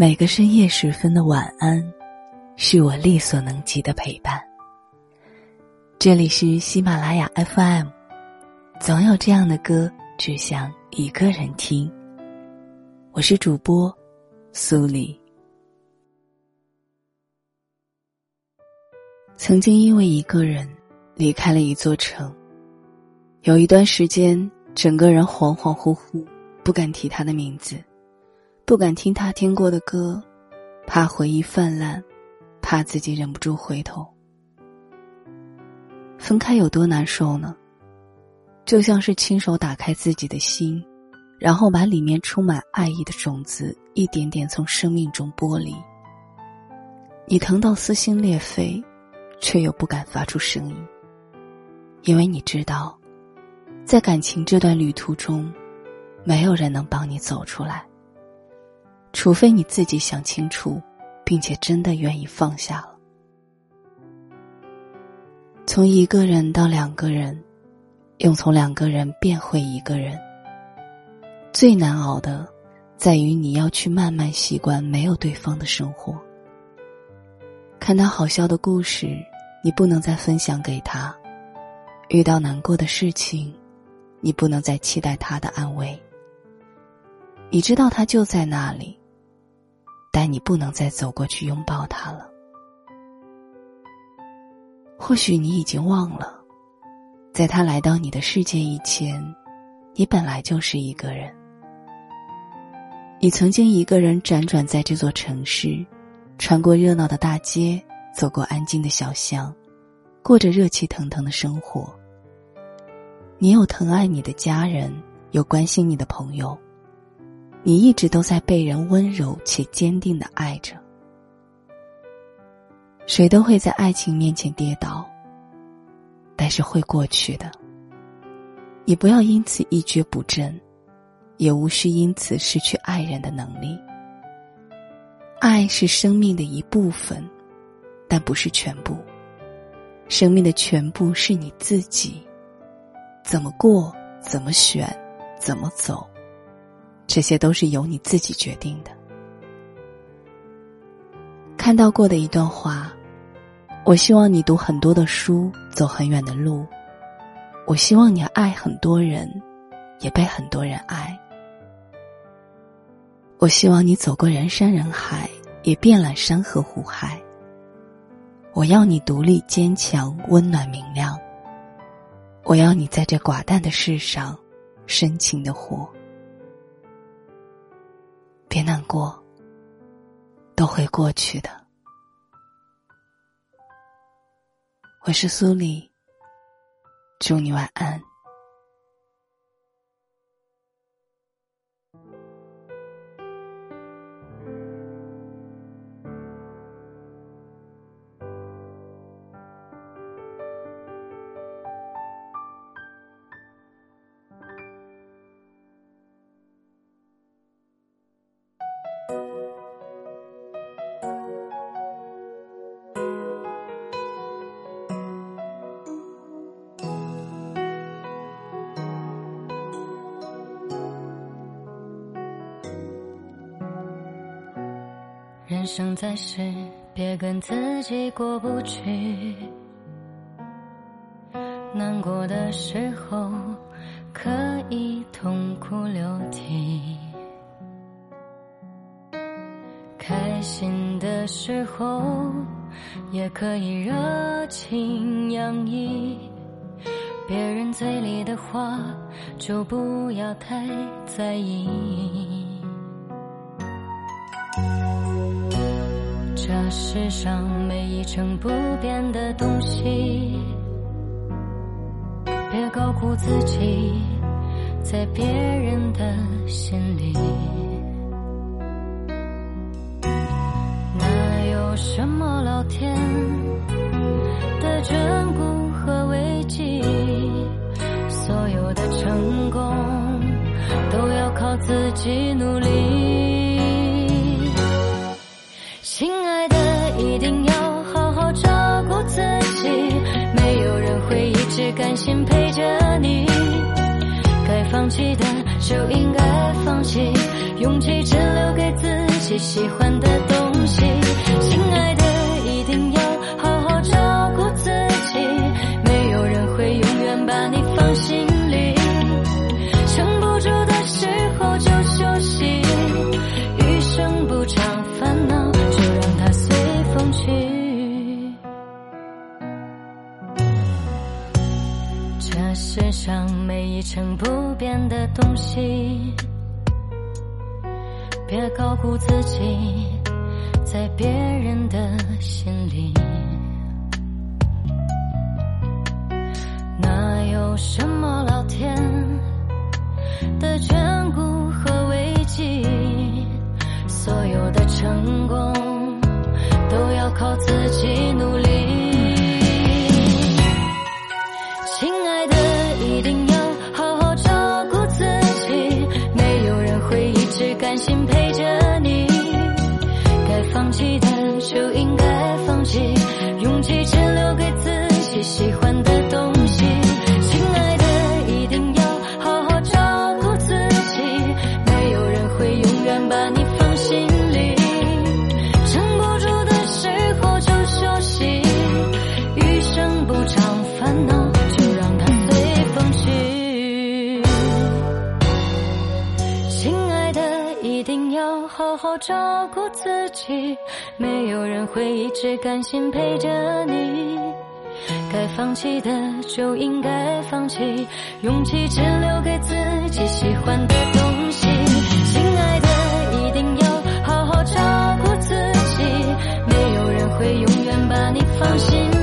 每个深夜时分的晚安，是我力所能及的陪伴。这里是喜马拉雅 FM，总有这样的歌，只想一个人听。我是主播苏黎。曾经因为一个人离开了一座城，有一段时间，整个人恍恍惚惚，不敢提他的名字。不敢听他听过的歌，怕回忆泛滥，怕自己忍不住回头。分开有多难受呢？就像是亲手打开自己的心，然后把里面充满爱意的种子一点点从生命中剥离。你疼到撕心裂肺，却又不敢发出声音，因为你知道，在感情这段旅途中，没有人能帮你走出来。除非你自己想清楚，并且真的愿意放下了。从一个人到两个人，又从两个人变回一个人。最难熬的，在于你要去慢慢习惯没有对方的生活。看到好笑的故事，你不能再分享给他；遇到难过的事情，你不能再期待他的安慰。你知道他就在那里。但你不能再走过去拥抱他了。或许你已经忘了，在他来到你的世界以前，你本来就是一个人。你曾经一个人辗转在这座城市，穿过热闹的大街，走过安静的小巷，过着热气腾腾的生活。你有疼爱你的家人，有关心你的朋友。你一直都在被人温柔且坚定的爱着。谁都会在爱情面前跌倒，但是会过去的。你不要因此一蹶不振，也无需因此失去爱人的能力。爱是生命的一部分，但不是全部。生命的全部是你自己。怎么过，怎么选，怎么走。这些都是由你自己决定的。看到过的一段话，我希望你读很多的书，走很远的路。我希望你爱很多人，也被很多人爱。我希望你走过人山人海，也遍览山河湖海。我要你独立坚强，温暖明亮。我要你在这寡淡的世上，深情的活。别难过，都会过去的。我是苏黎，祝你晚安。人生在世，别跟自己过不去。难过的时候，可以痛哭流涕；开心的时候，也可以热情洋溢。别人嘴里的话，就不要太在意。这世上没一成不变的东西，别高估自己在别人的心里。哪有什么老天的眷顾和危机？所有的成功都要靠自己努力。勇气只留给自己。喜欢的东西。亲爱的，一定要好好照顾自己，没有人会永远把你放心里。撑不住的时候就休息，余生不常烦恼，就让它随风去。这世上没一成不变的东西。别高估自己，在别人的心里，哪有什么老天的眷顾和危机？所有的成功都要靠自己努力。亲爱的，一定要好照顾自己，没有人会一直甘心陪着你。该放弃的就应该放弃，勇气只留给自己喜欢的东西。亲爱的，一定要好好照顾自己，没有人会永远把你放心。